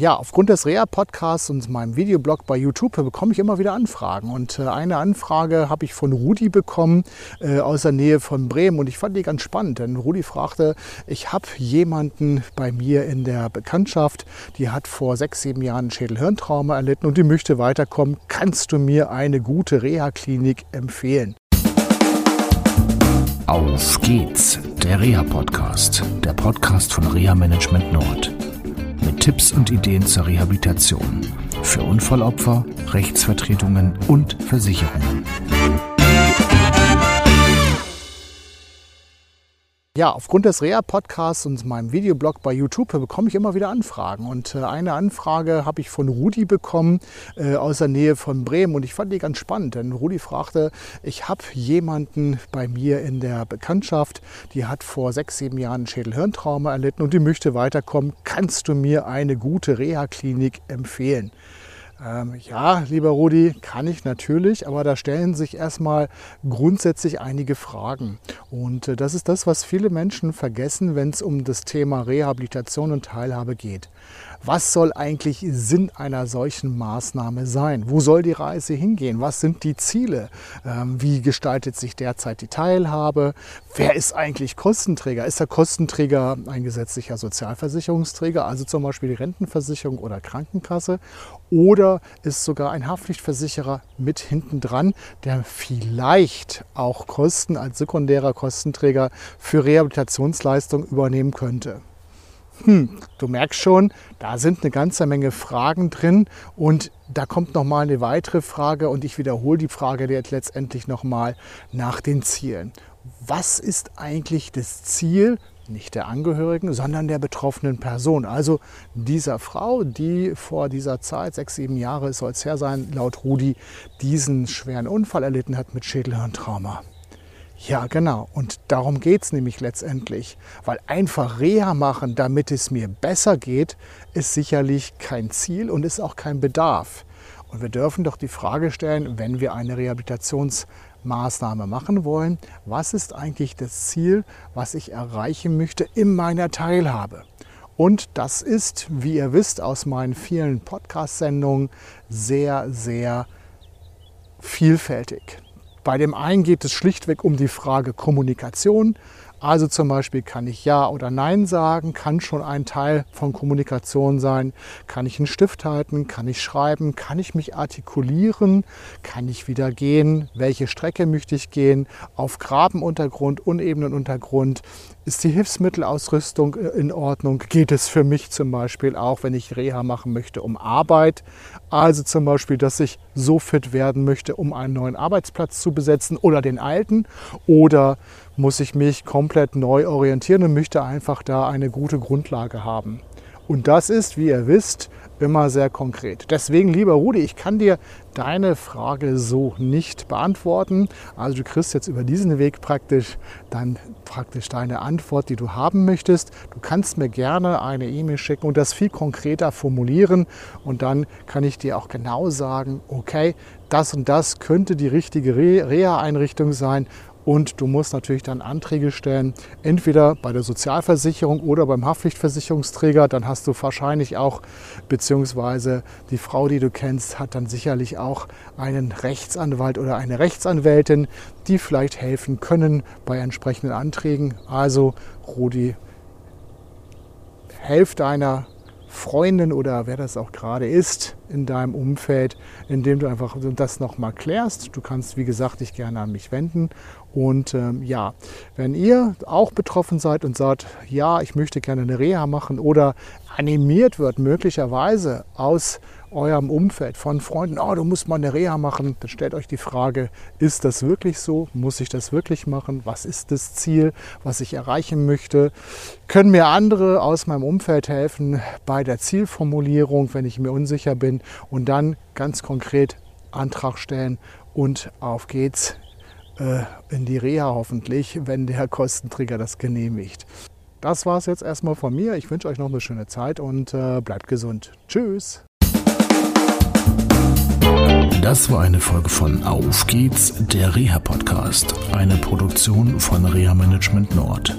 Ja, aufgrund des Reha-Podcasts und meinem Videoblog bei YouTube bekomme ich immer wieder Anfragen. Und äh, eine Anfrage habe ich von Rudi bekommen äh, aus der Nähe von Bremen. Und ich fand die ganz spannend, denn Rudi fragte, ich habe jemanden bei mir in der Bekanntschaft, die hat vor sechs, sieben Jahren Schädelhirntrauma erlitten und die möchte weiterkommen. Kannst du mir eine gute Reha-Klinik empfehlen? Auf geht's, der Reha-Podcast, der Podcast von Reha Management Nord Tipps und Ideen zur Rehabilitation für Unfallopfer, Rechtsvertretungen und Versicherungen. Ja, aufgrund des Reha-Podcasts und meinem Videoblog bei YouTube bekomme ich immer wieder Anfragen. Und äh, eine Anfrage habe ich von Rudi bekommen äh, aus der Nähe von Bremen. Und ich fand die ganz spannend, denn Rudi fragte, ich habe jemanden bei mir in der Bekanntschaft, die hat vor sechs, sieben Jahren Schädelhirntrauma erlitten und die möchte weiterkommen. Kannst du mir eine gute Reha-Klinik empfehlen? Ähm, ja, lieber Rudi, kann ich natürlich, aber da stellen sich erstmal grundsätzlich einige Fragen. Und äh, das ist das, was viele Menschen vergessen, wenn es um das Thema Rehabilitation und Teilhabe geht. Was soll eigentlich Sinn einer solchen Maßnahme sein? Wo soll die Reise hingehen? Was sind die Ziele? Ähm, wie gestaltet sich derzeit die Teilhabe? Wer ist eigentlich Kostenträger? Ist der Kostenträger ein gesetzlicher Sozialversicherungsträger, also zum Beispiel die Rentenversicherung oder Krankenkasse? Oder ist sogar ein Haftpflichtversicherer mit hinten dran, der vielleicht auch Kosten als sekundärer Kostenträger für Rehabilitationsleistungen übernehmen könnte? Hm, du merkst schon, da sind eine ganze Menge Fragen drin und da kommt noch mal eine weitere Frage und ich wiederhole die Frage jetzt letztendlich noch mal nach den Zielen. Was ist eigentlich das Ziel nicht der Angehörigen, sondern der betroffenen Person. Also dieser Frau, die vor dieser Zeit, sechs, sieben Jahre soll es her sein, laut Rudi, diesen schweren Unfall erlitten hat mit Schädelhirntrauma. Ja, genau. Und darum geht es nämlich letztendlich. Weil einfach Reha machen, damit es mir besser geht, ist sicherlich kein Ziel und ist auch kein Bedarf. Und wir dürfen doch die Frage stellen, wenn wir eine Rehabilitationsmaßnahme machen wollen, was ist eigentlich das Ziel, was ich erreichen möchte in meiner Teilhabe? Und das ist, wie ihr wisst aus meinen vielen Podcast-Sendungen, sehr, sehr vielfältig. Bei dem einen geht es schlichtweg um die Frage Kommunikation. Also zum Beispiel kann ich Ja oder Nein sagen, kann schon ein Teil von Kommunikation sein. Kann ich einen Stift halten, kann ich schreiben, kann ich mich artikulieren, kann ich wieder gehen, welche Strecke möchte ich gehen, auf Grabenuntergrund, unebenen Untergrund, ist die Hilfsmittelausrüstung äh, in Ordnung? Geht es für mich zum Beispiel auch, wenn ich Reha machen möchte, um Arbeit? Also zum Beispiel, dass ich so fit werden möchte, um einen neuen Arbeitsplatz zu besetzen oder den alten? Oder muss ich mich komplett neu orientieren und möchte einfach da eine gute Grundlage haben? Und das ist, wie ihr wisst, immer sehr konkret. Deswegen, lieber Rudi, ich kann dir deine Frage so nicht beantworten. Also du kriegst jetzt über diesen Weg praktisch dann praktisch deine Antwort, die du haben möchtest. Du kannst mir gerne eine E-Mail schicken und das viel konkreter formulieren und dann kann ich dir auch genau sagen, okay, das und das könnte die richtige Reha-Einrichtung sein und du musst natürlich dann Anträge stellen, entweder bei der Sozialversicherung oder beim Haftpflichtversicherungsträger. Dann hast du wahrscheinlich auch, beziehungsweise die Frau, die du kennst, hat dann sicherlich auch einen Rechtsanwalt oder eine Rechtsanwältin, die vielleicht helfen können bei entsprechenden Anträgen. Also, Rudi, helf deiner Freundin oder wer das auch gerade ist in deinem Umfeld, indem du einfach das nochmal klärst. Du kannst, wie gesagt, dich gerne an mich wenden. Und ähm, ja, wenn ihr auch betroffen seid und sagt, ja, ich möchte gerne eine Reha machen oder animiert wird möglicherweise aus eurem Umfeld von Freunden, oh, du musst mal eine Reha machen, dann stellt euch die Frage, ist das wirklich so? Muss ich das wirklich machen? Was ist das Ziel, was ich erreichen möchte? Können mir andere aus meinem Umfeld helfen bei der Zielformulierung, wenn ich mir unsicher bin? Und dann ganz konkret Antrag stellen und auf geht's in die Reha hoffentlich, wenn der Kostenträger das genehmigt. Das war es jetzt erstmal von mir. Ich wünsche euch noch eine schöne Zeit und äh, bleibt gesund. Tschüss. Das war eine Folge von Auf geht's, der Reha-Podcast, eine Produktion von Reha Management Nord.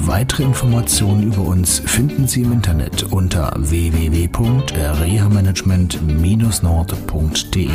Weitere Informationen über uns finden Sie im Internet unter www.rehamanagement-nord.de.